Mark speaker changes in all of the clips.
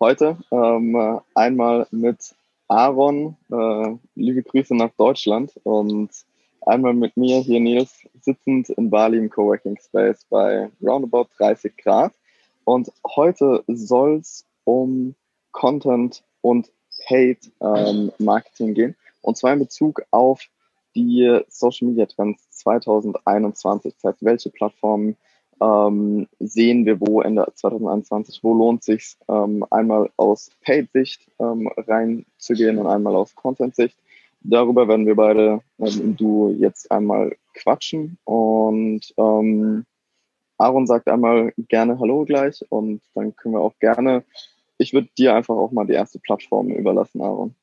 Speaker 1: Heute ähm, einmal mit Aaron, äh, liebe Grüße nach Deutschland und einmal mit mir hier Nils, sitzend in Bali im Coworking Space bei roundabout 30 Grad. Und heute soll es um Content und Paid ähm, Marketing gehen. Und zwar in Bezug auf die Social Media Trends 2021. Das heißt, welche Plattformen ähm, sehen wir, wo Ende 2021, wo lohnt sich ähm, einmal aus Paid-Sicht ähm, reinzugehen und einmal aus Content-Sicht. Darüber werden wir beide ähm, du jetzt einmal quatschen und ähm, Aaron sagt einmal gerne Hallo gleich und dann können wir auch gerne, ich würde dir einfach auch mal die erste Plattform überlassen, Aaron.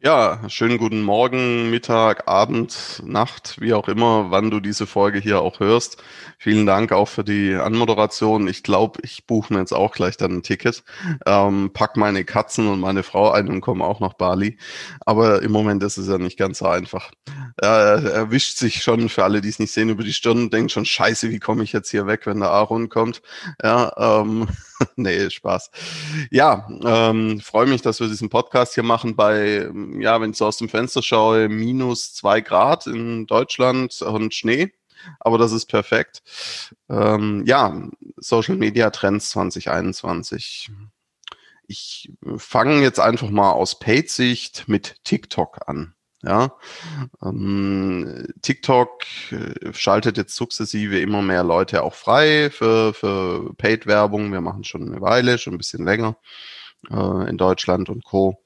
Speaker 2: Ja, schönen guten Morgen, Mittag, Abend, Nacht, wie auch immer, wann du diese Folge hier auch hörst. Vielen Dank auch für die Anmoderation. Ich glaube, ich buche mir jetzt auch gleich dann ein Ticket, ähm, pack meine Katzen und meine Frau ein und komme auch nach Bali. Aber im Moment ist es ja nicht ganz so einfach. Er erwischt sich schon, für alle, die es nicht sehen, über die Stirn und denkt schon, scheiße, wie komme ich jetzt hier weg, wenn der Aaron kommt? Ja, ähm, nee, Spaß. Ja, ähm, freue mich, dass wir diesen Podcast hier machen bei ja, wenn ich so aus dem Fenster schaue, minus zwei Grad in Deutschland und Schnee. Aber das ist perfekt. Ähm, ja, Social Media Trends 2021. Ich fange jetzt einfach mal aus Paid-Sicht mit TikTok an. Ja, ähm, TikTok äh, schaltet jetzt sukzessive immer mehr Leute auch frei für, für Paid-Werbung. Wir machen schon eine Weile, schon ein bisschen länger äh, in Deutschland und Co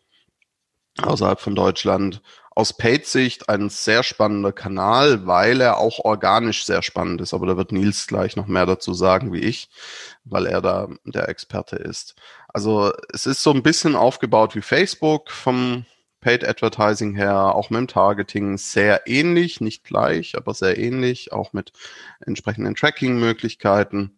Speaker 2: außerhalb von Deutschland. Aus Paid-Sicht ein sehr spannender Kanal, weil er auch organisch sehr spannend ist. Aber da wird Nils gleich noch mehr dazu sagen wie ich, weil er da der Experte ist. Also es ist so ein bisschen aufgebaut wie Facebook vom Paid Advertising her, auch mit dem Targeting sehr ähnlich, nicht gleich, aber sehr ähnlich, auch mit entsprechenden Tracking-Möglichkeiten.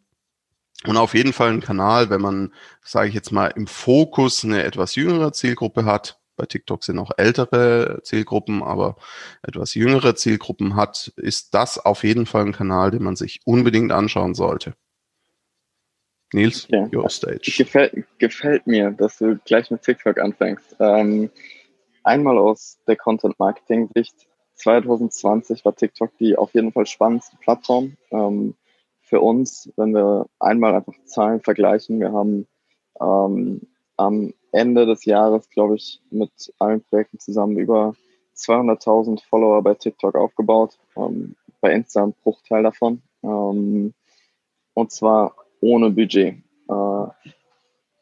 Speaker 2: Und auf jeden Fall ein Kanal, wenn man, sage ich jetzt mal, im Fokus eine etwas jüngere Zielgruppe hat, bei TikTok sind auch ältere Zielgruppen, aber etwas jüngere Zielgruppen hat, ist das auf jeden Fall ein Kanal, den man sich unbedingt anschauen sollte. Nils, okay. your stage.
Speaker 1: Gefällt, gefällt mir, dass du gleich mit TikTok anfängst. Ähm, einmal aus der Content-Marketing-Sicht. 2020 war TikTok die auf jeden Fall spannendste Plattform ähm, für uns, wenn wir einmal einfach Zahlen vergleichen. Wir haben ähm, am Ende des Jahres, glaube ich, mit allen Projekten zusammen über 200.000 Follower bei TikTok aufgebaut. Ähm, bei Insta ein Bruchteil davon. Ähm, und zwar ohne Budget. Äh,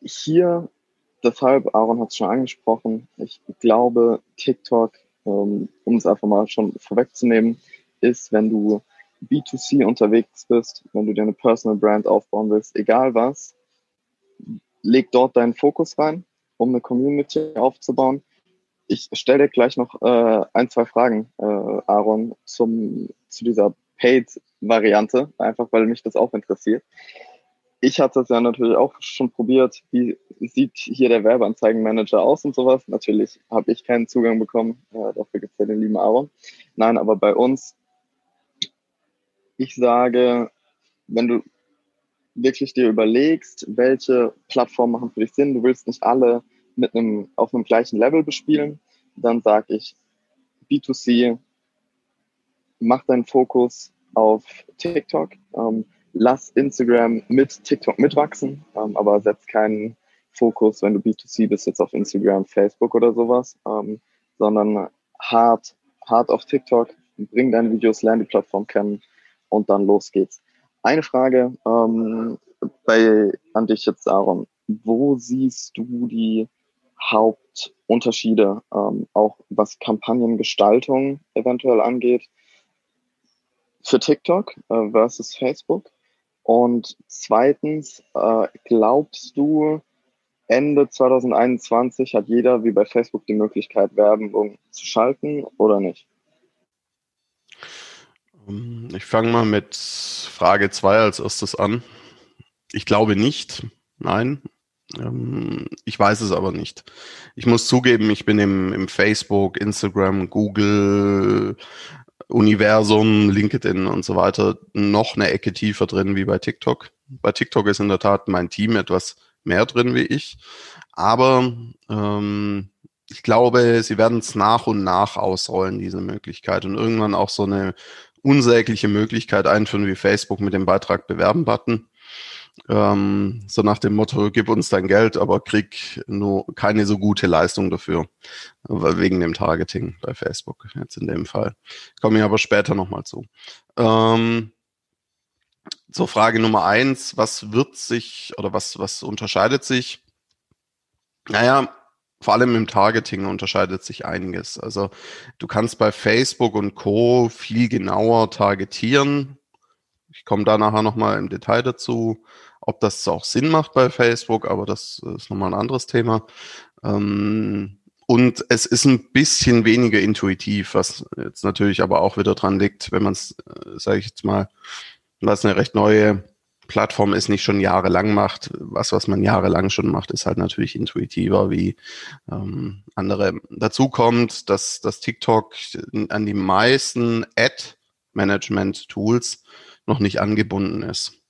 Speaker 1: hier, deshalb, Aaron hat es schon angesprochen, ich glaube, TikTok, ähm, um es einfach mal schon vorwegzunehmen, ist, wenn du B2C unterwegs bist, wenn du dir eine Personal Brand aufbauen willst, egal was, leg dort deinen Fokus rein um eine Community aufzubauen. Ich stelle dir gleich noch äh, ein, zwei Fragen, äh, Aaron, zum, zu dieser Paid-Variante, einfach weil mich das auch interessiert. Ich hatte es ja natürlich auch schon probiert. Wie sieht hier der Werbeanzeigenmanager aus und sowas? Natürlich habe ich keinen Zugang bekommen. Äh, dafür gibt es ja den lieben Aaron. Nein, aber bei uns, ich sage, wenn du wirklich dir überlegst, welche Plattformen machen für dich Sinn, du willst nicht alle mit einem, auf einem gleichen Level bespielen, dann sage ich B2C, mach deinen Fokus auf TikTok, ähm, lass Instagram mit TikTok mitwachsen, ähm, aber setz keinen Fokus, wenn du B2C bist, jetzt auf Instagram, Facebook oder sowas, ähm, sondern hart, hart auf TikTok, bring deine Videos, lerne die Plattform kennen und dann los geht's. Eine Frage ähm, bei, an dich jetzt, Aaron. Wo siehst du die Hauptunterschiede, ähm, auch was Kampagnengestaltung eventuell angeht, für TikTok äh, versus Facebook? Und zweitens, äh, glaubst du, Ende 2021 hat jeder wie bei Facebook die Möglichkeit, Werbung zu schalten oder nicht?
Speaker 2: Ähm, ich fange mal mit Frage 2 als erstes an. Ich glaube nicht. Nein. Ähm, ich weiß es aber nicht. Ich muss zugeben, ich bin im, im Facebook, Instagram, Google, Universum, LinkedIn und so weiter noch eine Ecke tiefer drin wie bei TikTok. Bei TikTok ist in der Tat mein Team etwas mehr drin wie ich. Aber ähm, ich glaube, sie werden es nach und nach ausrollen, diese Möglichkeit. Und irgendwann auch so eine unsägliche Möglichkeit einführen wie Facebook mit dem Beitrag bewerben-Button. Ähm, so nach dem Motto, gib uns dein Geld, aber krieg nur keine so gute Leistung dafür. Wegen dem Targeting bei Facebook jetzt in dem Fall. Komme ich aber später nochmal zu. Ähm, zur Frage Nummer eins, was wird sich oder was, was unterscheidet sich? Naja, vor allem im Targeting unterscheidet sich einiges. Also du kannst bei Facebook und Co. viel genauer targetieren. Ich komme da nachher nochmal im Detail dazu, ob das auch Sinn macht bei Facebook, aber das ist nochmal ein anderes Thema. Ähm, und es ist ein bisschen weniger intuitiv, was jetzt natürlich aber auch wieder dran liegt, wenn man es, äh, sage ich jetzt mal, was eine recht neue Plattform ist, nicht schon jahrelang macht. Was, was man jahrelang schon macht, ist halt natürlich intuitiver wie ähm, andere. Dazu kommt, dass dass TikTok an die meisten Ad-Management-Tools noch nicht angebunden ist.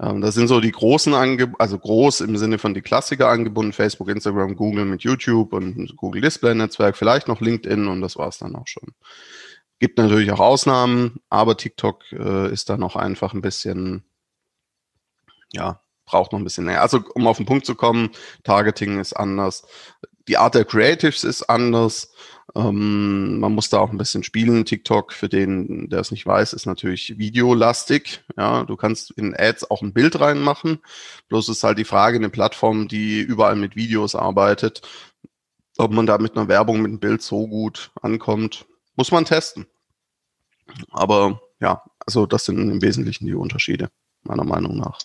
Speaker 2: Ähm, das sind so die großen Angebote, also groß im Sinne von die Klassiker angebunden, Facebook, Instagram, Google mit YouTube und Google Display Netzwerk, vielleicht noch LinkedIn und das war es dann auch schon. Gibt natürlich auch Ausnahmen, aber TikTok äh, ist da noch einfach ein bisschen, ja, braucht noch ein bisschen näher. Also um auf den Punkt zu kommen, Targeting ist anders, die Art der Creatives ist anders. Ähm, man muss da auch ein bisschen spielen. TikTok, für den, der es nicht weiß, ist natürlich videolastig. Ja, du kannst in Ads auch ein Bild reinmachen. Bloß ist halt die Frage, eine Plattform, die überall mit Videos arbeitet, ob man da mit einer Werbung mit einem Bild so gut ankommt, muss man testen. Aber ja, also das sind im Wesentlichen die Unterschiede, meiner Meinung nach.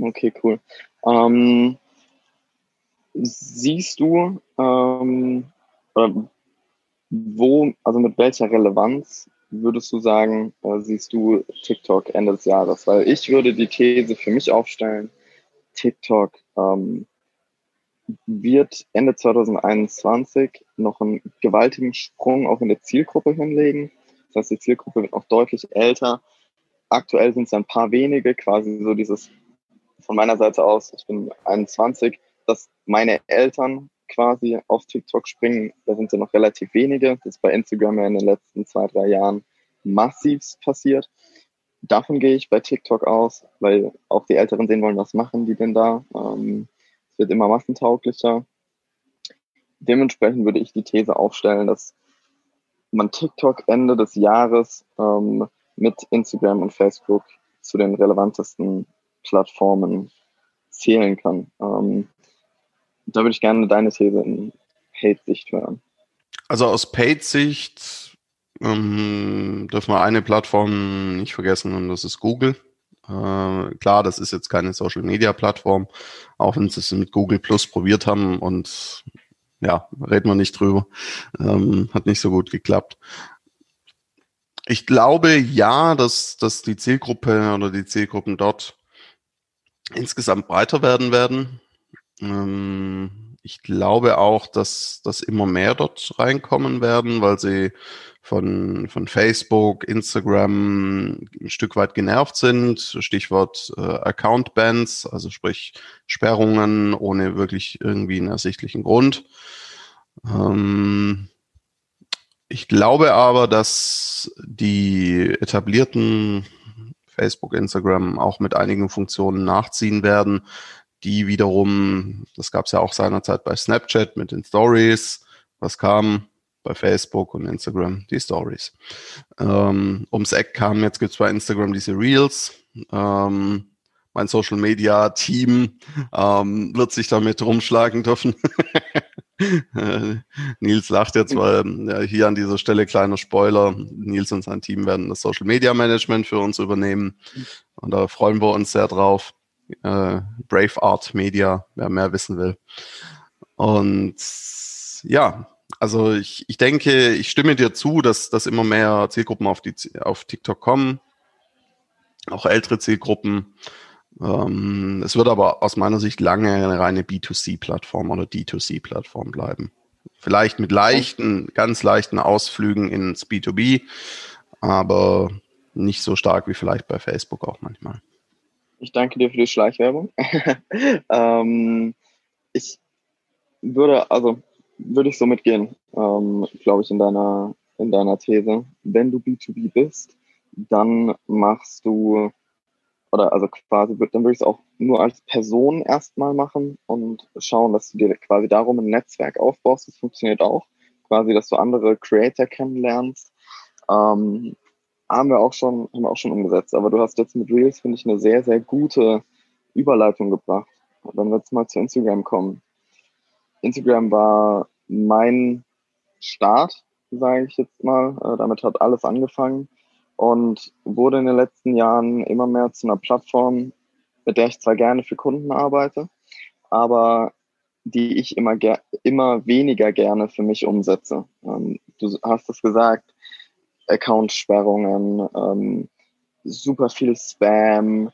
Speaker 1: Okay, cool. Ähm, siehst du, ähm, wo, also mit welcher Relevanz würdest du sagen, äh, siehst du TikTok Ende des Jahres? Weil ich würde die These für mich aufstellen, TikTok ähm, wird Ende 2021 noch einen gewaltigen Sprung auch in der Zielgruppe hinlegen. Das heißt, die Zielgruppe wird noch deutlich älter. Aktuell sind es ein paar wenige, quasi so dieses von meiner Seite aus, ich bin 21, dass meine Eltern quasi auf TikTok springen. Da sind ja noch relativ wenige. Das ist bei Instagram ja in den letzten zwei, drei Jahren massiv passiert. Davon gehe ich bei TikTok aus, weil auch die Älteren sehen wollen, was machen die denn da. Ähm, es wird immer massentauglicher. Dementsprechend würde ich die These aufstellen, dass man TikTok Ende des Jahres ähm, mit Instagram und Facebook zu den relevantesten Plattformen zählen kann. Ähm, da würde ich gerne deine These in Paid-Sicht hören.
Speaker 2: Also aus Paid-Sicht ähm, dürfen wir eine Plattform nicht vergessen und das ist Google. Äh, klar, das ist jetzt keine Social-Media-Plattform, auch wenn sie es mit Google Plus probiert haben und ja, reden wir nicht drüber. Ähm, hat nicht so gut geklappt. Ich glaube ja, dass, dass die Zielgruppe oder die Zielgruppen dort insgesamt breiter werden werden. Ähm, ich glaube auch, dass, dass immer mehr dort reinkommen werden, weil sie von, von Facebook, Instagram ein Stück weit genervt sind. Stichwort äh, Account Bans, also sprich Sperrungen ohne wirklich irgendwie einen ersichtlichen Grund. Ähm, ich glaube aber, dass die etablierten Facebook, Instagram auch mit einigen Funktionen nachziehen werden, die wiederum, das gab es ja auch seinerzeit bei Snapchat mit den Stories, was kam bei Facebook und Instagram, die Stories. Ähm, ums Eck kam, jetzt gibt es bei Instagram diese Reels. Ähm, mein Social Media Team ähm, wird sich damit rumschlagen dürfen. Nils lacht jetzt, weil ja, hier an dieser Stelle kleiner Spoiler. Nils und sein Team werden das Social Media Management für uns übernehmen. Und da freuen wir uns sehr drauf. Äh, Brave Art Media, wer mehr wissen will. Und ja, also ich, ich denke, ich stimme dir zu, dass, dass immer mehr Zielgruppen auf, die, auf TikTok kommen, auch ältere Zielgruppen. Ähm, es wird aber aus meiner Sicht lange eine reine B2C-Plattform oder D2C-Plattform bleiben. Vielleicht mit leichten, ganz leichten Ausflügen ins B2B, aber nicht so stark wie vielleicht bei Facebook auch manchmal.
Speaker 1: Ich danke dir für die Schleichwerbung. ähm, ich würde, also würde ich so mitgehen, ähm, glaube ich, in deiner, in deiner These. Wenn du B2B bist, dann machst du, oder also quasi, dann würde ich es auch nur als Person erstmal machen und schauen, dass du dir quasi darum ein Netzwerk aufbaust. Das funktioniert auch. Quasi, dass du andere Creator kennenlernst. Ähm, haben wir auch schon, haben auch schon umgesetzt. Aber du hast jetzt mit Reels, finde ich, eine sehr, sehr gute Überleitung gebracht. Wenn wir jetzt mal zu Instagram kommen. Instagram war mein Start, sage ich jetzt mal. Äh, damit hat alles angefangen und wurde in den letzten Jahren immer mehr zu einer Plattform, mit der ich zwar gerne für Kunden arbeite, aber die ich immer, immer weniger gerne für mich umsetze. Ähm, du hast es gesagt, Account-Sperrungen, ähm, super viel Spam,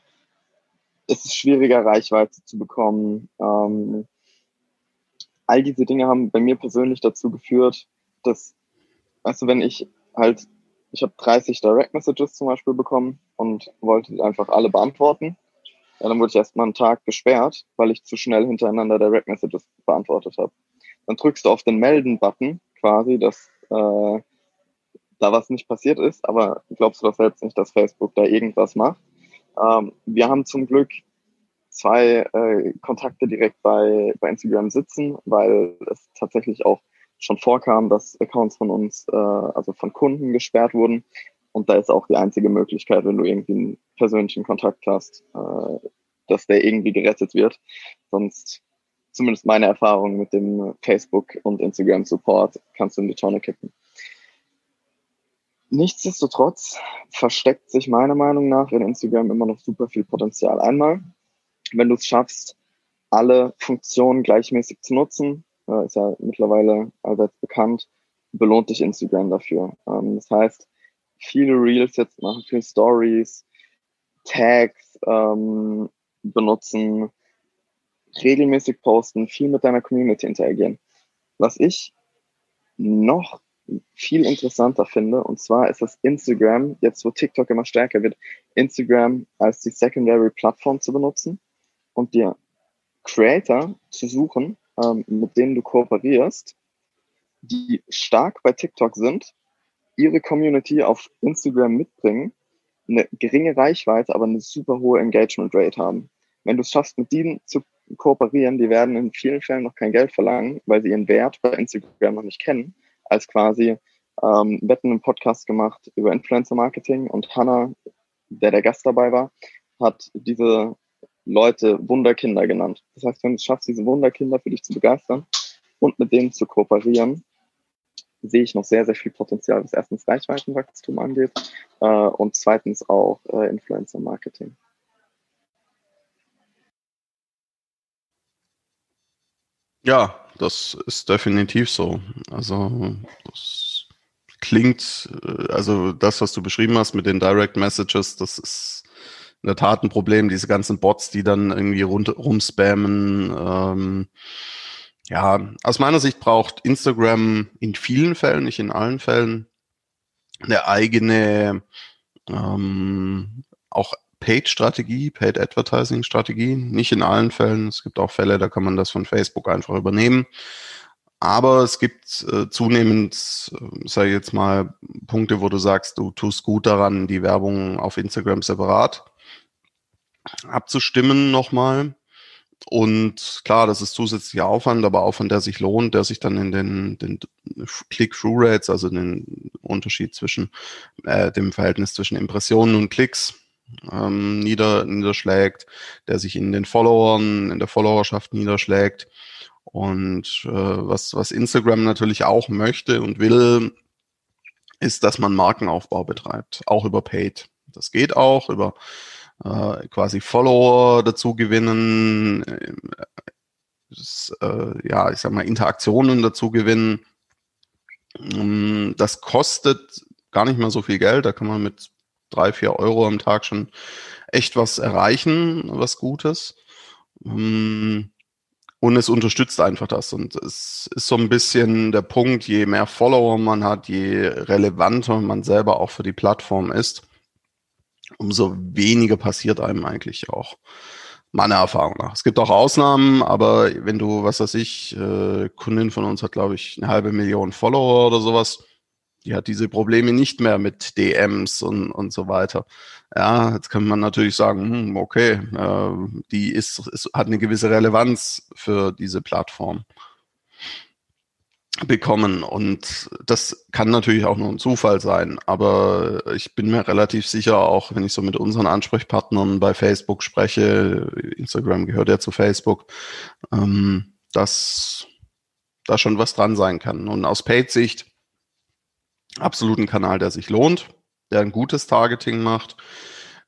Speaker 1: es ist schwieriger, Reichweite zu bekommen. Ähm, all diese Dinge haben bei mir persönlich dazu geführt, dass, also wenn ich halt, ich habe 30 Direct Messages zum Beispiel bekommen und wollte einfach alle beantworten. Ja, dann wurde ich erstmal einen Tag gesperrt, weil ich zu schnell hintereinander Direct Messages beantwortet habe. Dann drückst du auf den Melden-Button quasi, dass äh, da was nicht passiert ist, aber glaubst du doch selbst nicht, dass Facebook da irgendwas macht? Ähm, wir haben zum Glück zwei äh, Kontakte direkt bei, bei Instagram sitzen, weil es tatsächlich auch schon vorkam, dass Accounts von uns, äh, also von Kunden gesperrt wurden. Und da ist auch die einzige Möglichkeit, wenn du irgendwie einen persönlichen Kontakt hast, äh, dass der irgendwie gerettet wird. Sonst, zumindest meine Erfahrung mit dem Facebook und Instagram Support, kannst du in die Tonne kippen. Nichtsdestotrotz versteckt sich meiner Meinung nach in Instagram immer noch super viel Potenzial. Einmal, wenn du es schaffst, alle Funktionen gleichmäßig zu nutzen, ist ja mittlerweile allseits bekannt, belohnt dich Instagram dafür. Ähm, das heißt, viele Reels jetzt machen, viele Stories, Tags ähm, benutzen, regelmäßig posten, viel mit deiner Community interagieren. Was ich noch viel interessanter finde. Und zwar ist das Instagram, jetzt wo TikTok immer stärker wird, Instagram als die Secondary Plattform zu benutzen und dir Creator zu suchen, ähm, mit denen du kooperierst, die stark bei TikTok sind, ihre Community auf Instagram mitbringen, eine geringe Reichweite, aber eine super hohe Engagement Rate haben. Wenn du es schaffst, mit denen zu kooperieren, die werden in vielen Fällen noch kein Geld verlangen, weil sie ihren Wert bei Instagram noch nicht kennen als quasi ähm, Wetten einen Podcast gemacht über Influencer Marketing und Hannah, der der Gast dabei war, hat diese Leute Wunderkinder genannt. Das heißt, wenn du es schaffst, diese Wunderkinder für dich zu begeistern und mit denen zu kooperieren, sehe ich noch sehr, sehr viel Potenzial, was erstens Reichweitenwachstum angeht äh, und zweitens auch äh, Influencer Marketing.
Speaker 2: Ja, das ist definitiv so. Also das klingt, äh, also das, was du beschrieben hast mit den Direct Messages, das ist in der Tat ein Problem. Diese ganzen Bots, die dann irgendwie rund, rumspammen. Ähm, ja, aus meiner Sicht braucht Instagram in vielen Fällen, nicht in allen Fällen, eine eigene ähm, auch Paid-Strategie, Paid-Advertising-Strategie. Nicht in allen Fällen. Es gibt auch Fälle, da kann man das von Facebook einfach übernehmen. Aber es gibt äh, zunehmend, äh, sage ich jetzt mal, Punkte, wo du sagst, du tust gut daran, die Werbung auf Instagram separat abzustimmen nochmal. Und klar, das ist zusätzlicher Aufwand, aber Aufwand, der sich lohnt, der sich dann in den, den Click-Through-Rates, also den Unterschied zwischen äh, dem Verhältnis zwischen Impressionen und Klicks ähm, nieder, niederschlägt, der sich in den Followern, in der Followerschaft niederschlägt. Und äh, was, was Instagram natürlich auch möchte und will, ist, dass man Markenaufbau betreibt, auch über Paid. Das geht auch über äh, quasi Follower dazu gewinnen, äh, äh, ja, ich sag mal, Interaktionen dazu gewinnen. Ähm, das kostet gar nicht mehr so viel Geld. Da kann man mit drei, vier Euro am Tag schon echt was erreichen, was Gutes. Ähm, und es unterstützt einfach das. Und es ist so ein bisschen der Punkt, je mehr Follower man hat, je relevanter man selber auch für die Plattform ist, umso weniger passiert einem eigentlich auch. Meiner Erfahrung nach. Es gibt auch Ausnahmen, aber wenn du, was weiß ich, äh, Kundin von uns hat, glaube ich, eine halbe Million Follower oder sowas, die hat diese Probleme nicht mehr mit DMs und, und so weiter. Ja, jetzt kann man natürlich sagen, hm, okay, äh, die ist, ist, hat eine gewisse Relevanz für diese Plattform bekommen. Und das kann natürlich auch nur ein Zufall sein. Aber ich bin mir relativ sicher, auch wenn ich so mit unseren Ansprechpartnern bei Facebook spreche, Instagram gehört ja zu Facebook, ähm, dass da schon was dran sein kann. Und aus Paid-Sicht absolut ein Kanal, der sich lohnt, der ein gutes Targeting macht.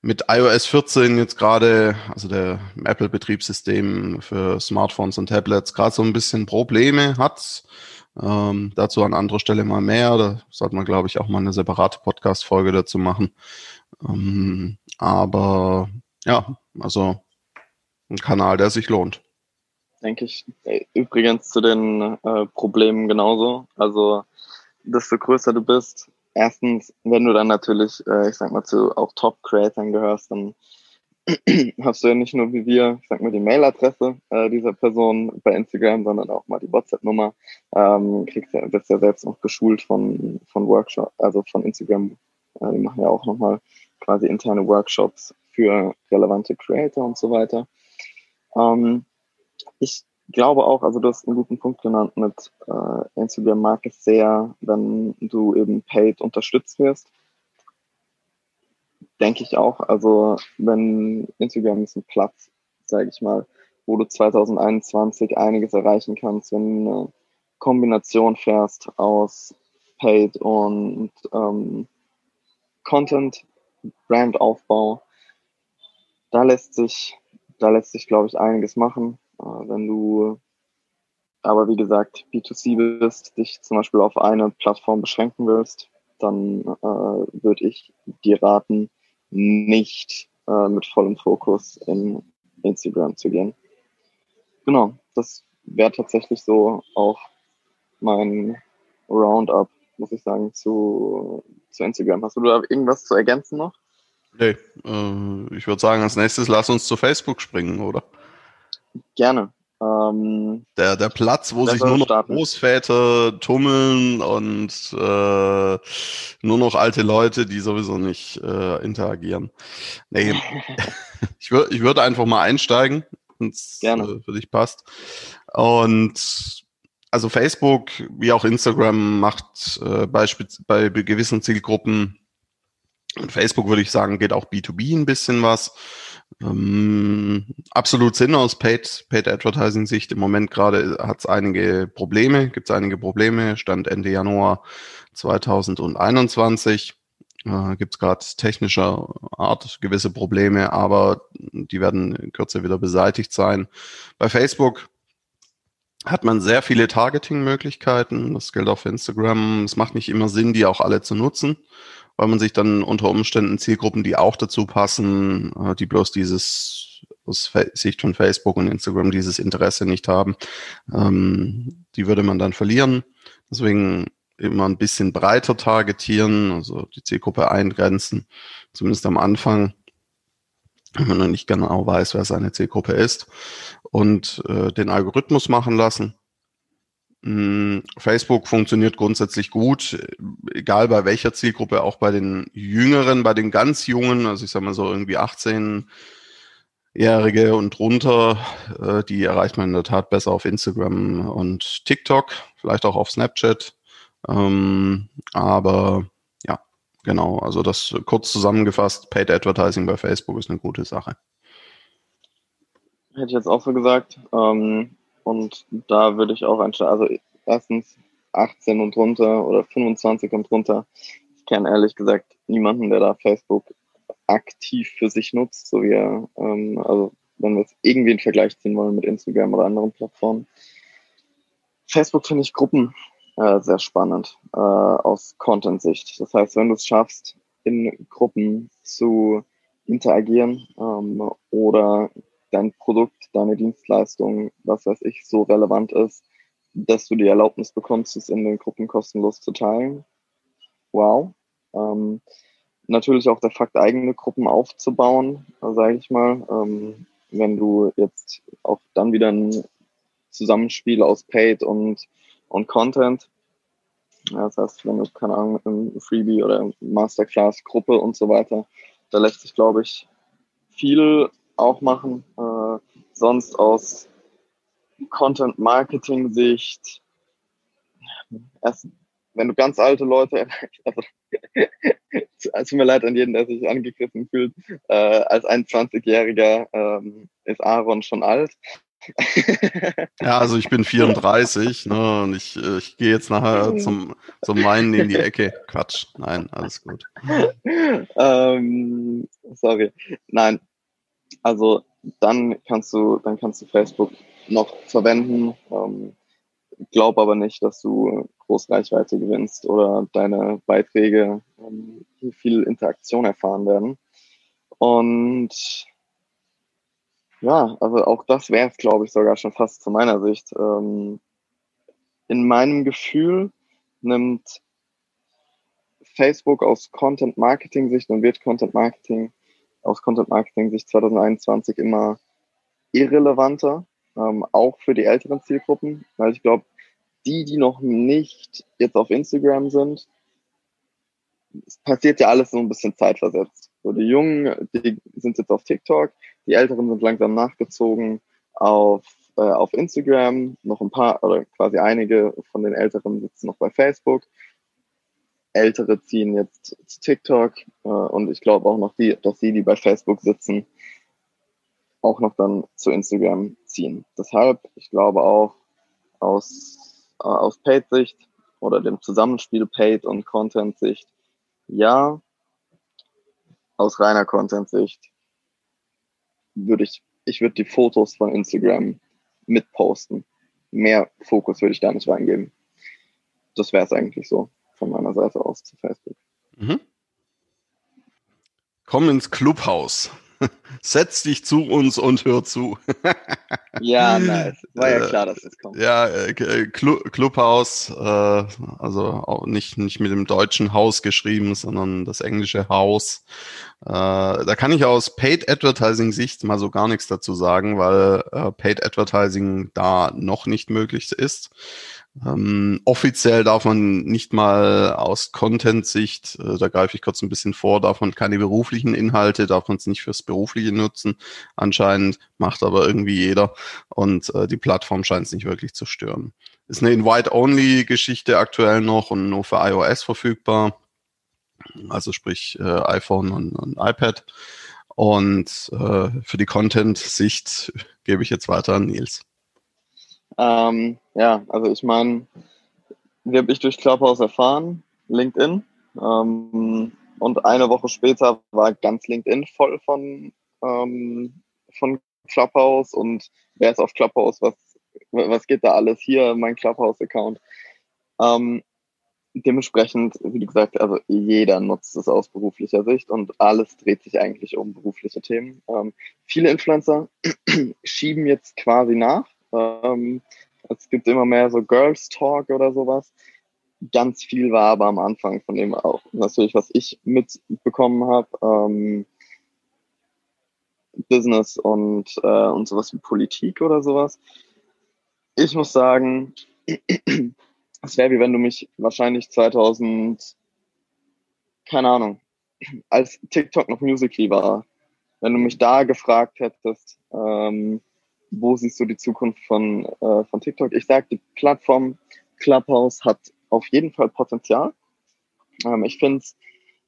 Speaker 2: Mit iOS 14 jetzt gerade, also der Apple-Betriebssystem für Smartphones und Tablets, gerade so ein bisschen Probleme hat ähm, dazu an anderer Stelle mal mehr. Da sollte man, glaube ich, auch mal eine separate Podcast-Folge dazu machen. Ähm, aber ja, also ein Kanal, der sich lohnt.
Speaker 1: Denke ich. Übrigens zu den äh, Problemen genauso. Also, desto größer du bist, erstens, wenn du dann natürlich, äh, ich sag mal, zu auch Top-Creatern gehörst, dann hast du ja nicht nur wie wir, ich sag mal, die Mailadresse äh, dieser Person bei Instagram, sondern auch mal die WhatsApp-Nummer. Ähm, kriegst ja, wirst ja selbst noch geschult von, von Workshop, also von Instagram. Äh, die machen ja auch nochmal quasi interne Workshops für relevante Creator und so weiter. Ähm, ich glaube auch, also du hast einen guten Punkt genannt mit äh, Instagram mag es sehr, wenn du eben paid unterstützt wirst denke ich auch. Also wenn Instagram ist ein Platz, sage ich mal, wo du 2021 einiges erreichen kannst, wenn du eine Kombination fährst aus Paid und ähm, Content, Brandaufbau, da lässt sich, da lässt sich, glaube ich, einiges machen. Äh, wenn du aber wie gesagt B2C bist, dich zum Beispiel auf eine Plattform beschränken willst, dann äh, würde ich dir raten, nicht äh, mit vollem Fokus in Instagram zu gehen. Genau, das wäre tatsächlich so auch mein Roundup, muss ich sagen, zu, zu Instagram. Hast du da irgendwas zu ergänzen noch?
Speaker 2: Nee, äh, ich würde sagen, als nächstes lass uns zu Facebook springen, oder?
Speaker 1: Gerne. Ähm,
Speaker 2: der, der Platz, wo sich nur noch starten. Großväter tummeln und äh, nur noch alte Leute, die sowieso nicht äh, interagieren. Nee, ich, würd, ich würde einfach mal einsteigen, wenn es äh, für dich passt. Und also Facebook, wie auch Instagram, macht äh, bei, bei gewissen Zielgruppen, und Facebook würde ich sagen, geht auch B2B ein bisschen was. Ähm, absolut Sinn aus Paid, Paid Advertising Sicht. Im Moment gerade hat es einige Probleme, gibt es einige Probleme. Stand Ende Januar 2021 äh, gibt es gerade technischer Art gewisse Probleme, aber die werden in Kürze wieder beseitigt sein. Bei Facebook hat man sehr viele Targeting-Möglichkeiten. Das gilt auch für Instagram. Es macht nicht immer Sinn, die auch alle zu nutzen weil man sich dann unter Umständen Zielgruppen, die auch dazu passen, äh, die bloß dieses aus Sicht von Facebook und Instagram dieses Interesse nicht haben, ähm, die würde man dann verlieren. Deswegen immer ein bisschen breiter targetieren, also die Zielgruppe eingrenzen, zumindest am Anfang, wenn man noch nicht genau weiß, wer seine Zielgruppe ist, und äh, den Algorithmus machen lassen. Mm, Facebook funktioniert grundsätzlich gut, egal bei welcher Zielgruppe, auch bei den Jüngeren, bei den ganz Jungen, also ich sage mal so irgendwie 18-Jährige und drunter, äh, die erreicht man in der Tat besser auf Instagram und TikTok, vielleicht auch auf Snapchat. Ähm, aber ja, genau, also das kurz zusammengefasst, Paid Advertising bei Facebook ist eine gute Sache.
Speaker 1: Hätte ich jetzt auch so gesagt. Ähm und da würde ich auch einstellen, also erstens 18 und drunter oder 25 und drunter. Ich kenne ehrlich gesagt niemanden, der da Facebook aktiv für sich nutzt, so wie er, ähm, also wenn wir es irgendwie in Vergleich ziehen wollen mit Instagram oder anderen Plattformen. Facebook finde ich Gruppen äh, sehr spannend äh, aus Content-Sicht. Das heißt, wenn du es schaffst, in Gruppen zu interagieren ähm, oder dein Produkt, deine Dienstleistung, was weiß ich, so relevant ist, dass du die Erlaubnis bekommst, es in den Gruppen kostenlos zu teilen. Wow. Ähm, natürlich auch der Fakt, eigene Gruppen aufzubauen, sage ich mal. Ähm, wenn du jetzt auch dann wieder ein Zusammenspiel aus Paid und, und Content, das heißt, wenn du, keine Ahnung, im Freebie oder Masterclass, Gruppe und so weiter, da lässt sich, glaube ich, viel auch machen. Äh, sonst aus Content-Marketing-Sicht, erst wenn du ganz alte Leute, also, es tut mir leid an jeden, der sich angegriffen fühlt, äh, als 21-Jähriger ähm, ist Aaron schon alt.
Speaker 2: ja, also ich bin 34 ne, und ich, äh, ich gehe jetzt nachher zum, zum Weinen in die Ecke. Quatsch, nein, alles gut.
Speaker 1: ähm, sorry, nein, also dann kannst du, dann kannst du Facebook noch verwenden. Ähm, glaub aber nicht, dass du groß Reichweite gewinnst oder deine Beiträge ähm, viel Interaktion erfahren werden. Und ja, also auch das wäre es, glaube ich, sogar schon fast zu meiner Sicht. Ähm, in meinem Gefühl nimmt Facebook aus Content Marketing Sicht und wird Content Marketing aus Content Marketing Sicht 2021 immer irrelevanter, ähm, auch für die älteren Zielgruppen, weil ich glaube, die, die noch nicht jetzt auf Instagram sind, passiert ja alles so ein bisschen zeitversetzt. So die Jungen, die sind jetzt auf TikTok, die Älteren sind langsam nachgezogen auf, äh, auf Instagram, noch ein paar oder quasi einige von den Älteren sitzen noch bei Facebook. Ältere ziehen jetzt zu TikTok äh, und ich glaube auch noch die, dass die, die bei Facebook sitzen, auch noch dann zu Instagram ziehen. Deshalb, ich glaube auch aus, äh, aus Paid-Sicht oder dem Zusammenspiel Paid und Content-Sicht, ja, aus reiner Content-Sicht würde ich, ich würde die Fotos von Instagram mitposten. Mehr Fokus würde ich da nicht reingeben. Das wäre es eigentlich so von meiner Seite aus zu Facebook. Mhm.
Speaker 2: Komm ins Clubhaus. Setz dich zu uns und hör zu.
Speaker 1: ja, nice. War ja äh, klar, dass das kommt.
Speaker 2: Ja, äh, äh, Clubhaus, also auch nicht, nicht mit dem deutschen Haus geschrieben, sondern das englische Haus. da kann ich aus Paid Advertising Sicht mal so gar nichts dazu sagen, weil Paid Advertising da noch nicht möglich ist. Ähm, offiziell darf man nicht mal aus Content-Sicht, äh, da greife ich kurz ein bisschen vor, darf man keine beruflichen Inhalte, darf man es nicht fürs Berufliche nutzen. Anscheinend macht aber irgendwie jeder und äh, die Plattform scheint es nicht wirklich zu stören. Ist eine Invite-Only-Geschichte aktuell noch und nur für iOS verfügbar. Also sprich äh, iPhone und, und, iPad. Und äh, für die Content-Sicht gebe ich jetzt weiter an Nils.
Speaker 1: Ähm, ja, also ich meine, wie habe ich durch Clubhouse erfahren? LinkedIn. Ähm, und eine Woche später war ganz LinkedIn voll von, ähm, von Clubhouse und wer ist auf Clubhouse, was, was geht da alles hier, mein Clubhouse-Account. Ähm, dementsprechend, wie gesagt also jeder nutzt es aus beruflicher Sicht und alles dreht sich eigentlich um berufliche Themen. Ähm, viele Influencer schieben jetzt quasi nach ähm, es gibt immer mehr so Girls Talk oder sowas. Ganz viel war aber am Anfang von dem auch natürlich, was ich mitbekommen habe. Ähm, Business und, äh, und sowas wie Politik oder sowas. Ich muss sagen, es wäre wie wenn du mich wahrscheinlich 2000, keine Ahnung, als TikTok noch Musically war, wenn du mich da gefragt hättest, ähm, wo siehst du die Zukunft von, äh, von TikTok? Ich sage, die Plattform Clubhouse hat auf jeden Fall Potenzial. Ähm, ich finde es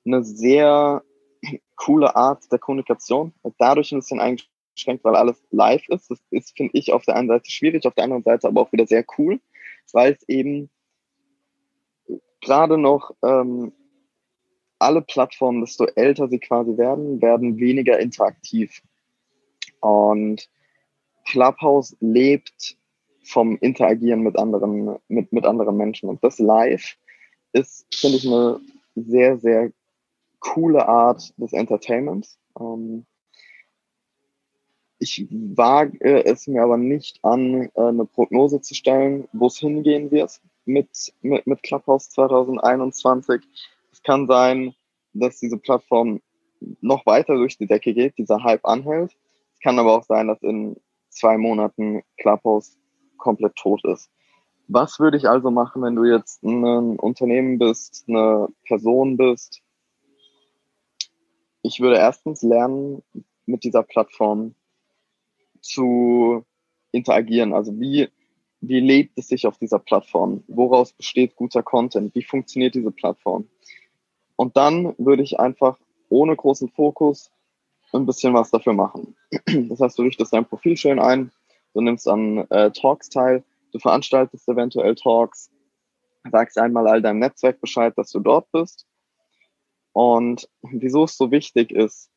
Speaker 1: eine sehr coole Art der Kommunikation. Dadurch ein bisschen eingeschränkt, weil alles live ist. Das ist, finde ich, auf der einen Seite schwierig, auf der anderen Seite aber auch wieder sehr cool, weil es eben gerade noch ähm, alle Plattformen, desto älter sie quasi werden, werden weniger interaktiv. Und Clubhouse lebt vom Interagieren mit anderen, mit, mit anderen Menschen. Und das live ist, finde ich, eine sehr, sehr coole Art des Entertainments. Ähm, ich wage es mir aber nicht an, äh, eine Prognose zu stellen, wo es hingehen wird mit, mit, mit Clubhouse 2021. Es kann sein, dass diese Plattform noch weiter durch die Decke geht, dieser Hype anhält. Es kann aber auch sein, dass in zwei Monaten Clubhouse komplett tot ist. Was würde ich also machen, wenn du jetzt ein Unternehmen bist, eine Person bist? Ich würde erstens lernen, mit dieser Plattform zu interagieren. Also wie, wie lebt es sich auf dieser Plattform? Woraus besteht guter Content? Wie funktioniert diese Plattform? Und dann würde ich einfach ohne großen Fokus ein bisschen was dafür machen. Das heißt, du richtest dein Profil schön ein, du nimmst an äh, Talks teil, du veranstaltest eventuell Talks, sagst einmal all deinem Netzwerk Bescheid, dass du dort bist. Und wieso es so wichtig ist,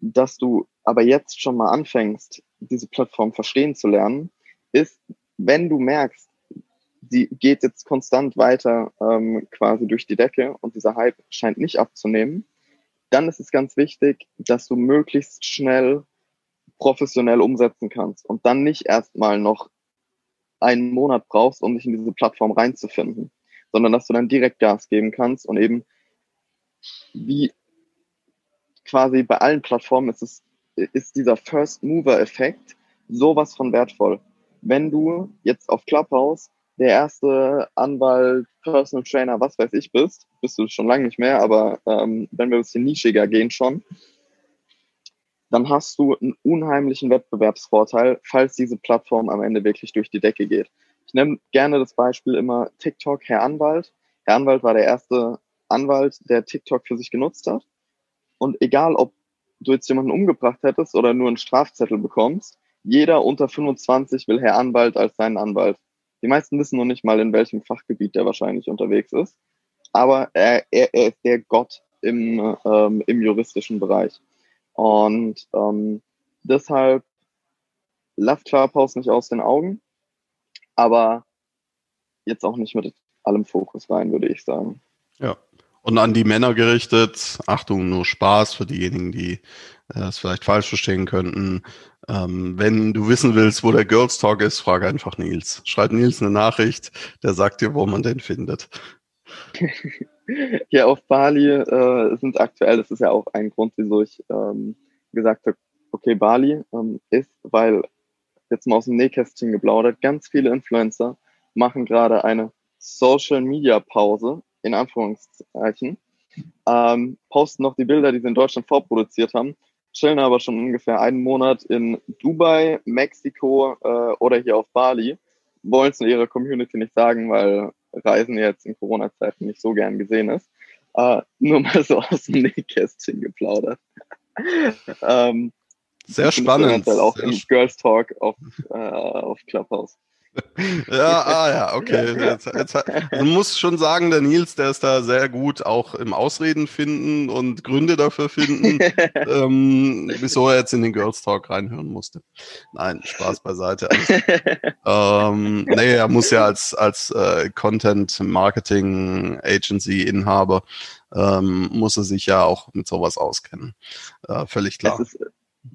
Speaker 1: dass du aber jetzt schon mal anfängst, diese Plattform verstehen zu lernen, ist, wenn du merkst, sie geht jetzt konstant weiter ähm, quasi durch die Decke und dieser Hype scheint nicht abzunehmen, dann ist es ganz wichtig, dass du möglichst schnell professionell umsetzen kannst und dann nicht erstmal noch einen Monat brauchst, um dich in diese Plattform reinzufinden, sondern dass du dann direkt Gas geben kannst und eben wie quasi bei allen Plattformen ist es, ist dieser First Mover Effekt sowas von wertvoll. Wenn du jetzt auf Clubhouse der erste Anwalt, Personal Trainer, was weiß ich bist, bist du schon lange nicht mehr, aber ähm, wenn wir ein bisschen nischiger gehen schon, dann hast du einen unheimlichen Wettbewerbsvorteil, falls diese Plattform am Ende wirklich durch die Decke geht. Ich nehme gerne das Beispiel immer TikTok, Herr Anwalt. Herr Anwalt war der erste Anwalt, der TikTok für sich genutzt hat. Und egal, ob du jetzt jemanden umgebracht hättest oder nur einen Strafzettel bekommst, jeder unter 25 will Herr Anwalt als seinen Anwalt. Die meisten wissen noch nicht mal, in welchem Fachgebiet der wahrscheinlich unterwegs ist. Aber er, er, er ist der Gott im, ähm, im juristischen Bereich. Und ähm, deshalb lasst Clubhouse nicht aus den Augen, aber jetzt auch nicht mit allem Fokus rein, würde ich sagen.
Speaker 2: Ja. Und an die Männer gerichtet, Achtung, nur Spaß für diejenigen, die äh, es vielleicht falsch verstehen könnten. Ähm, wenn du wissen willst, wo der Girls Talk ist, frag einfach Nils. Schreib Nils eine Nachricht, der sagt dir, wo man den findet.
Speaker 1: Hier auf Bali äh, sind aktuell, das ist ja auch ein Grund, wieso ich ähm, gesagt habe, okay, Bali ähm, ist, weil jetzt mal aus dem Nähkästchen geplaudert, ganz viele Influencer machen gerade eine Social Media Pause, in Anführungszeichen, ähm, posten noch die Bilder, die sie in Deutschland vorproduziert haben, chillen aber schon ungefähr einen Monat in Dubai, Mexiko äh, oder hier auf Bali. Wollen es in ihrer Community nicht sagen, weil Reisen jetzt in Corona-Zeiten nicht so gern gesehen ist. Äh, nur mal so aus dem Nähkästchen geplaudert.
Speaker 2: ähm, Sehr spannend.
Speaker 1: Auch Sehr im Girls Talk auf, äh, auf Clubhouse
Speaker 2: ja, ah ja, okay. Jetzt, jetzt, also muss schon sagen, der Nils, der ist da sehr gut auch im Ausreden finden und Gründe dafür finden, ähm, wieso er jetzt in den Girls Talk reinhören musste. Nein, Spaß beiseite. ähm, nee, er muss ja als, als äh, Content Marketing Agency Inhaber ähm, muss er sich ja auch mit sowas auskennen. Äh, völlig klar.
Speaker 1: Ist,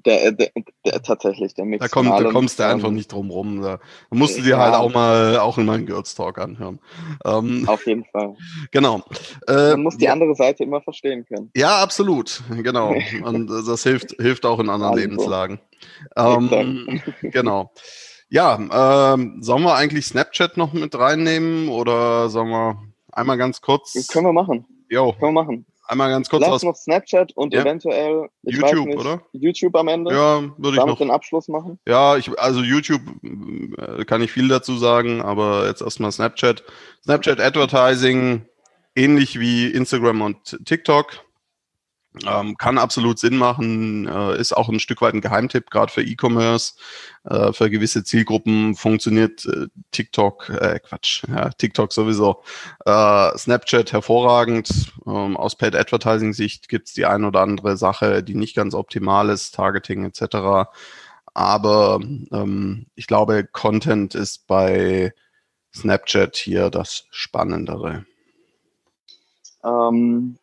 Speaker 1: der, der, der, tatsächlich, der
Speaker 2: Mix. Da, kommt, da kommst du einfach nicht drum rum. Da, da musst du dir halt auch mal auch in meinen Girls Talk anhören.
Speaker 1: Ähm, Auf jeden Fall.
Speaker 2: Genau.
Speaker 1: Äh, Man muss die andere Seite immer verstehen können.
Speaker 2: Ja, absolut. Genau. Und das hilft, hilft auch in anderen also. Lebenslagen. Ähm, genau. Ja, ähm, sollen wir eigentlich Snapchat noch mit reinnehmen oder sollen wir einmal ganz kurz?
Speaker 1: Das können wir machen.
Speaker 2: Jo.
Speaker 1: Können wir machen.
Speaker 2: Einmal ganz kurz
Speaker 1: Lass aus. noch Snapchat und ja. eventuell
Speaker 2: YouTube, nicht, oder?
Speaker 1: YouTube am Ende.
Speaker 2: Ja, würde ich noch.
Speaker 1: den Abschluss machen.
Speaker 2: Ja, ich, also YouTube äh, kann ich viel dazu sagen, aber jetzt erstmal Snapchat. Snapchat Advertising, ähnlich wie Instagram und TikTok. Ähm, kann absolut Sinn machen, äh, ist auch ein Stück weit ein Geheimtipp, gerade für E-Commerce. Äh, für gewisse Zielgruppen funktioniert äh, TikTok, äh, Quatsch, ja, TikTok sowieso, äh, Snapchat hervorragend. Ähm, aus Paid Advertising Sicht gibt's die ein oder andere Sache, die nicht ganz optimal ist, Targeting etc. Aber ähm, ich glaube, Content ist bei Snapchat hier das Spannendere.
Speaker 1: Ähm,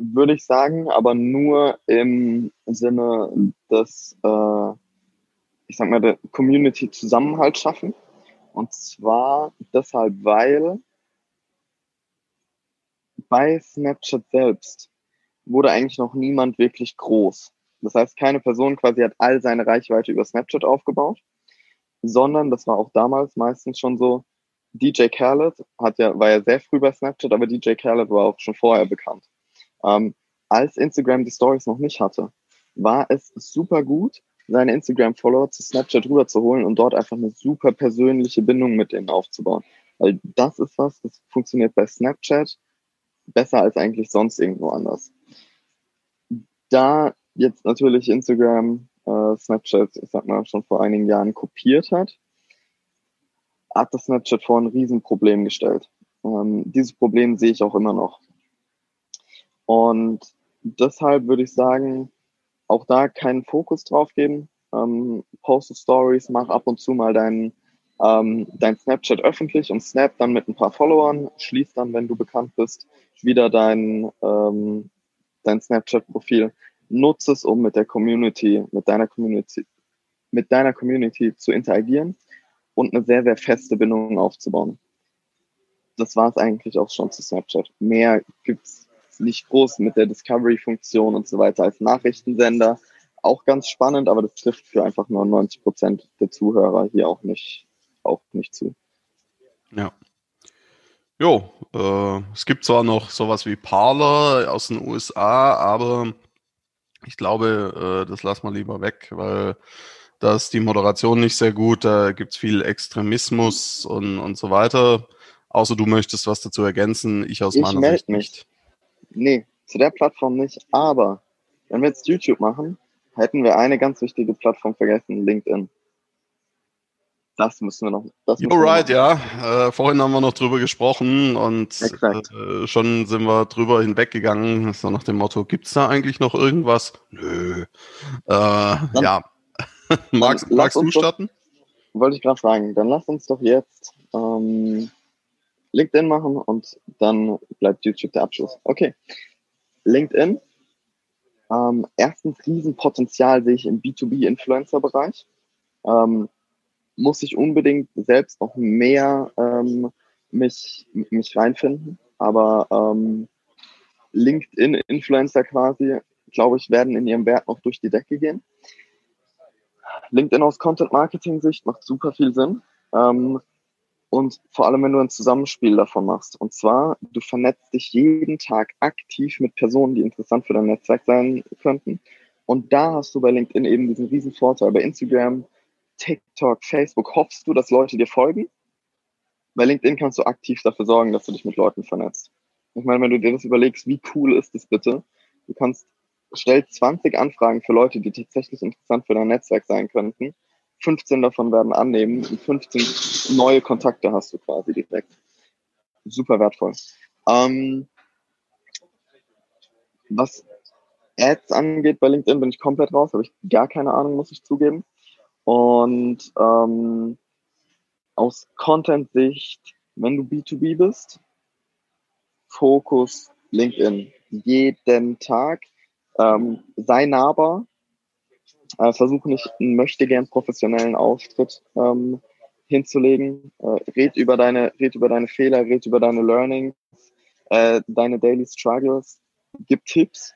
Speaker 1: würde ich sagen, aber nur im Sinne des, äh, ich sag mal, der Community Zusammenhalt schaffen. Und zwar deshalb, weil bei Snapchat selbst wurde eigentlich noch niemand wirklich groß. Das heißt, keine Person quasi hat all seine Reichweite über Snapchat aufgebaut, sondern das war auch damals meistens schon so, DJ Khaled hat ja, war ja sehr früh bei Snapchat, aber DJ Khaled war auch schon vorher bekannt. Ähm, als Instagram die Stories noch nicht hatte, war es super gut, seine Instagram-Follower zu Snapchat rüberzuholen und dort einfach eine super persönliche Bindung mit denen aufzubauen. Weil das ist was, das funktioniert bei Snapchat besser als eigentlich sonst irgendwo anders. Da jetzt natürlich Instagram, äh, Snapchat, ich sag mal, schon vor einigen Jahren kopiert hat, hat das Snapchat vor ein Riesenproblem gestellt. Ähm, dieses Problem sehe ich auch immer noch. Und deshalb würde ich sagen, auch da keinen Fokus drauf geben. Ähm, poste Stories, mach ab und zu mal deinen ähm, dein Snapchat öffentlich und snap dann mit ein paar Followern, schließ dann, wenn du bekannt bist, wieder dein, ähm, dein Snapchat-Profil. Nutze es, um mit der Community, mit deiner Community, mit deiner Community zu interagieren und eine sehr, sehr feste Bindung aufzubauen. Das war es eigentlich auch schon zu Snapchat. Mehr gibt's nicht groß mit der Discovery-Funktion und so weiter als Nachrichtensender. Auch ganz spannend, aber das trifft für einfach 99 Prozent der Zuhörer hier auch nicht, auch nicht zu.
Speaker 2: Ja. Jo, äh, es gibt zwar noch sowas wie Parler aus den USA, aber ich glaube, äh, das lassen wir lieber weg, weil da ist die Moderation nicht sehr gut, da gibt es viel Extremismus und, und so weiter. Außer du möchtest was dazu ergänzen, ich aus
Speaker 1: ich
Speaker 2: meiner Sicht
Speaker 1: nicht. Nee, zu der Plattform nicht. Aber wenn wir jetzt YouTube machen, hätten wir eine ganz wichtige Plattform vergessen, LinkedIn. Das müssen wir noch. Das
Speaker 2: You're right, ja. Äh, vorhin haben wir noch drüber gesprochen und äh, schon sind wir drüber hinweggegangen. So nach dem Motto, gibt es da eigentlich noch irgendwas? Nö. Äh, dann, ja. magst, magst du starten?
Speaker 1: Doch, wollte ich gerade fragen. Dann lass uns doch jetzt ähm, LinkedIn machen und dann bleibt YouTube der Abschluss. Okay. LinkedIn. Ähm, erstens Riesenpotenzial sehe ich im B2B-Influencer-Bereich. Ähm, muss ich unbedingt selbst noch mehr ähm, mich, mich reinfinden. Aber ähm, LinkedIn-Influencer quasi, glaube ich, werden in ihrem Wert noch durch die Decke gehen. LinkedIn aus Content-Marketing-Sicht macht super viel Sinn. Ähm, und vor allem, wenn du ein Zusammenspiel davon machst. Und zwar, du vernetzt dich jeden Tag aktiv mit Personen, die interessant für dein Netzwerk sein könnten. Und da hast du bei LinkedIn eben diesen riesen Vorteil. Bei Instagram, TikTok, Facebook hoffst du, dass Leute dir folgen. Bei LinkedIn kannst du aktiv dafür sorgen, dass du dich mit Leuten vernetzt. Ich meine, wenn du dir das überlegst, wie cool ist das bitte? Du kannst, stell 20 Anfragen für Leute, die tatsächlich interessant für dein Netzwerk sein könnten 15 davon werden annehmen und 15 neue Kontakte hast du quasi direkt. Super wertvoll. Ähm, was Ads angeht bei LinkedIn, bin ich komplett raus, habe ich gar keine Ahnung, muss ich zugeben. Und ähm, aus Content-Sicht, wenn du B2B bist, Fokus LinkedIn. Jeden Tag. Ähm, sei nahbar, äh, versuche nicht möchte gern professionellen Auftritt ähm, hinzulegen. Äh, red über deine, red über deine Fehler, red über deine Learnings, äh, deine Daily Struggles, gib Tipps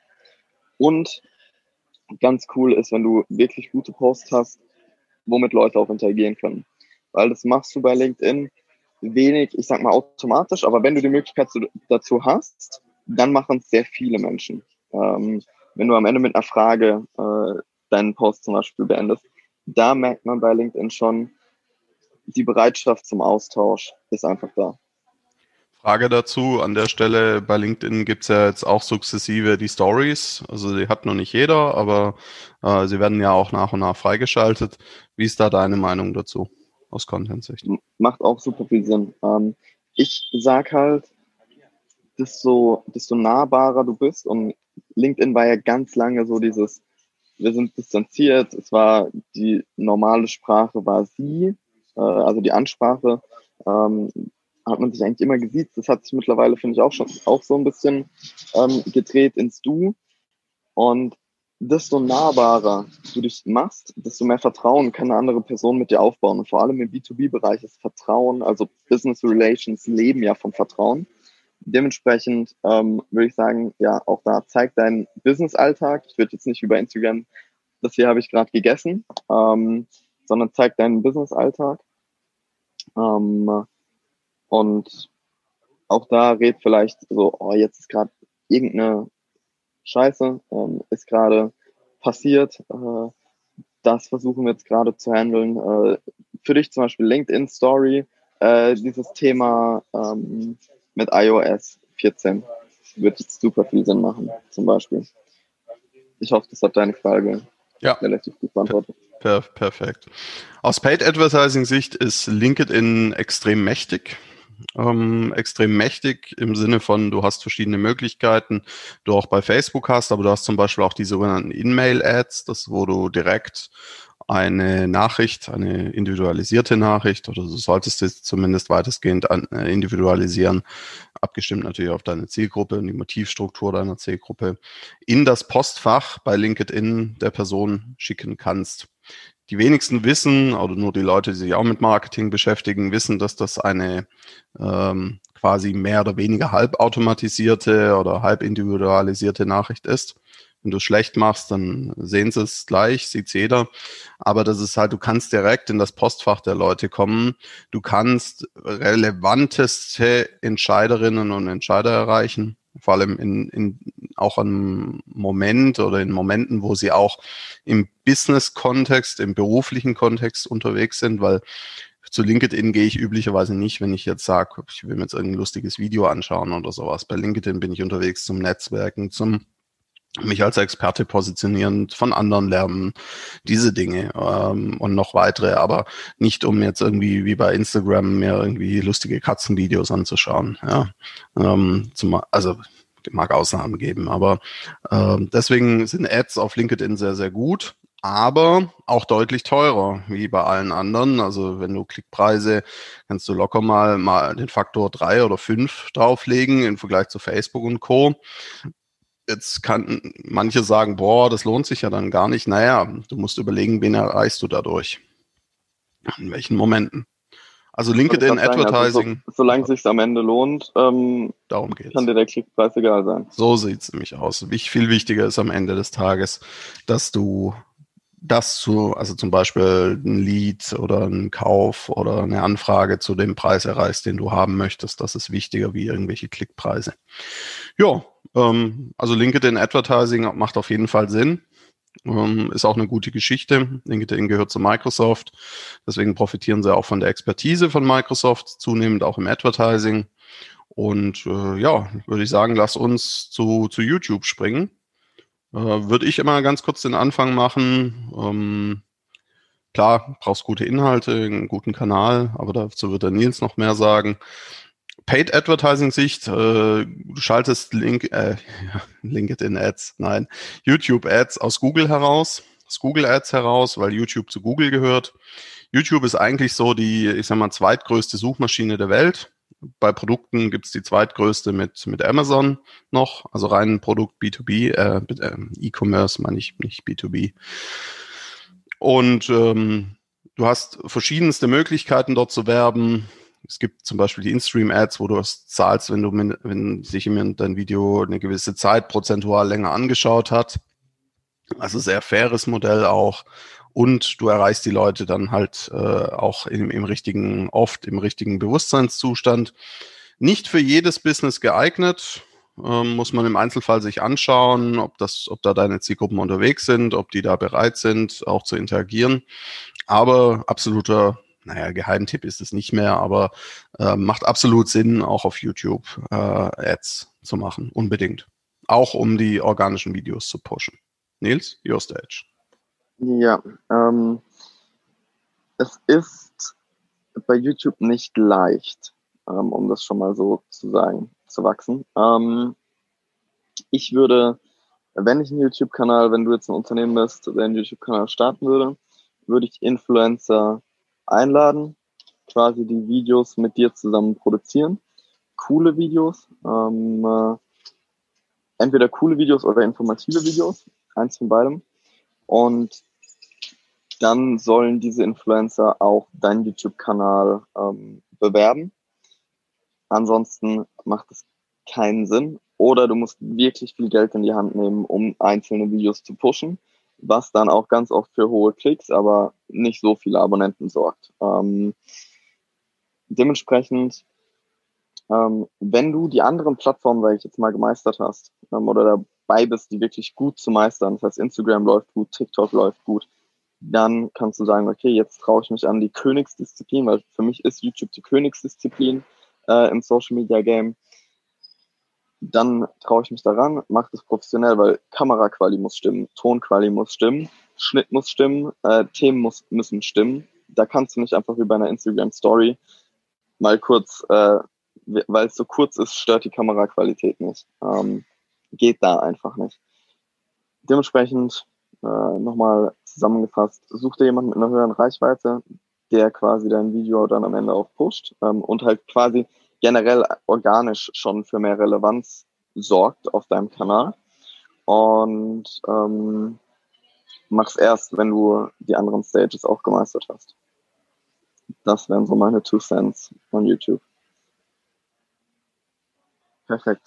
Speaker 1: und ganz cool ist, wenn du wirklich gute Posts hast, womit Leute auch interagieren können. Weil das machst du bei LinkedIn wenig, ich sag mal automatisch, aber wenn du die Möglichkeit dazu hast, dann machen es sehr viele Menschen. Ähm, wenn du am Ende mit einer Frage äh, deinen Post zum Beispiel beendest, da merkt man bei LinkedIn schon, die Bereitschaft zum Austausch ist einfach da.
Speaker 2: Frage dazu an der Stelle, bei LinkedIn gibt es ja jetzt auch sukzessive die Stories. Also die hat noch nicht jeder, aber äh, sie werden ja auch nach und nach freigeschaltet. Wie ist da deine Meinung dazu aus Content-Sicht?
Speaker 1: Macht auch super viel Sinn. Ähm, ich sag halt, desto, desto nahbarer du bist und LinkedIn war ja ganz lange so dieses, wir sind distanziert, es war die normale Sprache war sie, äh, also die Ansprache. Ähm, hat man sich eigentlich immer gesiezt. Das hat sich mittlerweile, finde ich, auch schon auch so ein bisschen ähm, gedreht ins Du. Und desto nahbarer du dich machst, desto mehr Vertrauen kann eine andere Person mit dir aufbauen. Und vor allem im B2B-Bereich ist Vertrauen, also Business Relations leben ja vom Vertrauen. Dementsprechend ähm, würde ich sagen, ja, auch da zeigt dein Business-Alltag. Ich würde jetzt nicht über Instagram, das hier habe ich gerade gegessen, ähm, sondern zeigt deinen Business-Alltag. Ähm, und auch da redet vielleicht so, oh, jetzt ist gerade irgendeine Scheiße, ähm, ist gerade passiert. Äh, das versuchen wir jetzt gerade zu handeln. Äh, für dich zum Beispiel LinkedIn Story, äh, dieses Thema ähm, mit iOS 14 wird jetzt super viel Sinn machen, zum Beispiel. Ich hoffe, das hat deine Frage
Speaker 2: ja. relativ gut beantwortet. Per perfekt. Aus Paid Advertising Sicht ist LinkedIn extrem mächtig ähm, extrem mächtig im Sinne von, du hast verschiedene Möglichkeiten, du auch bei Facebook hast, aber du hast zum Beispiel auch die sogenannten In-Mail-Ads, das wo du direkt eine Nachricht, eine individualisierte Nachricht oder du solltest es zumindest weitestgehend an, äh, individualisieren, abgestimmt natürlich auf deine Zielgruppe und die Motivstruktur deiner Zielgruppe, in das Postfach bei LinkedIn der Person schicken kannst die wenigsten wissen, oder nur die Leute, die sich auch mit Marketing beschäftigen, wissen, dass das eine ähm, quasi mehr oder weniger halbautomatisierte oder halb individualisierte Nachricht ist. Wenn du es schlecht machst, dann sehen sie es gleich, sieht jeder. Aber das ist halt, du kannst direkt in das Postfach der Leute kommen. Du kannst relevanteste Entscheiderinnen und Entscheider erreichen vor allem in, in auch einem Moment oder in Momenten, wo sie auch im Business-Kontext, im beruflichen Kontext unterwegs sind, weil zu LinkedIn gehe ich üblicherweise nicht, wenn ich jetzt sage, ich will mir jetzt irgendein lustiges Video anschauen oder sowas. Bei LinkedIn bin ich unterwegs zum Netzwerken, zum mich als Experte positionieren, von anderen lernen, diese Dinge ähm, und noch weitere, aber nicht um jetzt irgendwie wie bei Instagram mir irgendwie lustige Katzenvideos anzuschauen. Ja, ähm, zum, also mag Ausnahmen geben, aber äh, deswegen sind Ads auf LinkedIn sehr sehr gut aber auch deutlich teurer, wie bei allen anderen. Also wenn du Klickpreise, kannst du locker mal, mal den Faktor drei oder fünf drauflegen im Vergleich zu Facebook und Co. Jetzt kann manche sagen, boah, das lohnt sich ja dann gar nicht. Naja, du musst überlegen, wen erreichst du dadurch? In welchen Momenten? Also LinkedIn Advertising.
Speaker 1: Also so, solange es sich am Ende lohnt, ähm,
Speaker 2: darum geht's.
Speaker 1: kann dir der Klickpreis egal sein.
Speaker 2: So sieht's nämlich aus. Wie viel wichtiger ist am Ende des Tages, dass du das zu, also zum Beispiel ein Lead oder ein Kauf oder eine Anfrage zu dem Preis erreichst, den du haben möchtest. Das ist wichtiger wie irgendwelche Klickpreise. Ja, ähm, also LinkedIn Advertising macht auf jeden Fall Sinn. Ähm, ist auch eine gute Geschichte. LinkedIn gehört zu Microsoft. Deswegen profitieren sie auch von der Expertise von Microsoft, zunehmend auch im Advertising. Und äh, ja, würde ich sagen, lass uns zu, zu YouTube springen. Äh, würde ich immer ganz kurz den Anfang machen. Ähm, klar, brauchst gute Inhalte, einen guten Kanal, aber dazu wird der Nils noch mehr sagen. Paid Advertising Sicht, äh, du schaltest Link, äh, LinkedIn Ads, nein, YouTube Ads aus Google heraus, aus Google Ads heraus, weil YouTube zu Google gehört. YouTube ist eigentlich so die, ich sag mal, zweitgrößte Suchmaschine der Welt. Bei Produkten gibt's die zweitgrößte mit, mit Amazon noch, also rein Produkt B2B, äh, äh, E-Commerce meine ich, nicht B2B. Und ähm, du hast verschiedenste Möglichkeiten dort zu werben. Es gibt zum Beispiel die In-Stream-Ads, wo du es zahlst, wenn du, wenn sich jemand dein Video eine gewisse Zeit prozentual länger angeschaut hat. Also sehr faires Modell auch. Und du erreichst die Leute dann halt äh, auch im, im richtigen, oft im richtigen Bewusstseinszustand. Nicht für jedes Business geeignet, ähm, muss man im Einzelfall sich anschauen, ob das, ob da deine Zielgruppen unterwegs sind, ob die da bereit sind, auch zu interagieren. Aber absoluter naja, Geheimtipp ist es nicht mehr, aber äh, macht absolut Sinn, auch auf YouTube äh, Ads zu machen, unbedingt. Auch um die organischen Videos zu pushen. Nils, your stage.
Speaker 1: Ja, ähm, es ist bei YouTube nicht leicht, ähm, um das schon mal so zu sagen, zu wachsen. Ähm, ich würde, wenn ich einen YouTube-Kanal, wenn du jetzt ein Unternehmen bist, der einen YouTube-Kanal starten würde, würde ich Influencer einladen, quasi die Videos mit dir zusammen produzieren. Coole Videos, ähm, äh, entweder coole Videos oder informative Videos, eins von beidem. Und dann sollen diese Influencer auch deinen YouTube-Kanal ähm, bewerben. Ansonsten macht es keinen Sinn. Oder du musst wirklich viel Geld in die Hand nehmen, um einzelne Videos zu pushen was dann auch ganz oft für hohe Klicks, aber nicht so viele Abonnenten sorgt. Ähm, dementsprechend, ähm, wenn du die anderen Plattformen, sage ich jetzt mal, gemeistert hast ähm, oder dabei bist, die wirklich gut zu meistern, das heißt Instagram läuft gut, TikTok läuft gut, dann kannst du sagen, okay, jetzt traue ich mich an die Königsdisziplin, weil für mich ist YouTube die Königsdisziplin äh, im Social Media Game dann traue ich mich daran, mache das professionell, weil Kameraquali muss stimmen, Tonquali muss stimmen, Schnitt muss stimmen, äh, Themen muss, müssen stimmen. Da kannst du nicht einfach wie bei einer Instagram Story mal kurz, äh, weil es so kurz ist, stört die Kameraqualität nicht. Ähm, geht da einfach nicht. Dementsprechend äh, nochmal zusammengefasst, such dir jemanden mit einer höheren Reichweite, der quasi dein Video dann am Ende auch pusht ähm, und halt quasi generell organisch schon für mehr Relevanz sorgt auf deinem Kanal. Und ähm, mach's erst, wenn du die anderen Stages auch gemeistert hast. Das wären so meine Two Cents von YouTube. Perfekt.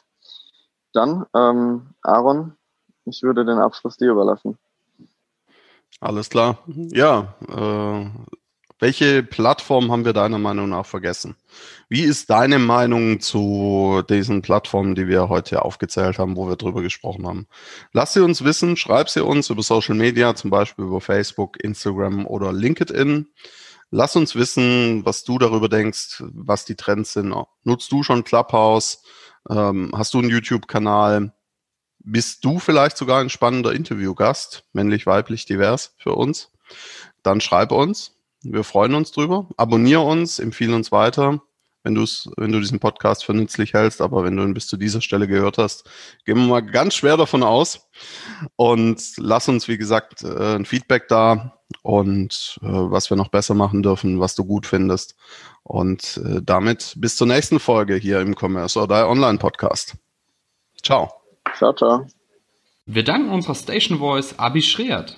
Speaker 1: Dann, ähm, Aaron, ich würde den Abschluss dir überlassen.
Speaker 2: Alles klar. Ja, äh, welche Plattform haben wir deiner Meinung nach vergessen? Wie ist deine Meinung zu diesen Plattformen, die wir heute aufgezählt haben, wo wir drüber gesprochen haben? Lass sie uns wissen, schreib sie uns über Social Media, zum Beispiel über Facebook, Instagram oder LinkedIn. Lass uns wissen, was du darüber denkst, was die Trends sind. Nutzt du schon Clubhouse? Ähm, hast du einen YouTube-Kanal? Bist du vielleicht sogar ein spannender Interviewgast, männlich, weiblich, divers für uns? Dann schreib uns. Wir freuen uns drüber. Abonniere uns, empfehle uns weiter, wenn, du's, wenn du diesen Podcast für nützlich hältst. Aber wenn du ihn bis zu dieser Stelle gehört hast, gehen wir mal ganz schwer davon aus. Und lass uns, wie gesagt, äh, ein Feedback da und äh, was wir noch besser machen dürfen, was du gut findest. Und äh, damit bis zur nächsten Folge hier im Commerce oder Online Podcast. Ciao.
Speaker 1: Ciao, ciao.
Speaker 3: Wir danken unserer Station Voice Abi Schreert.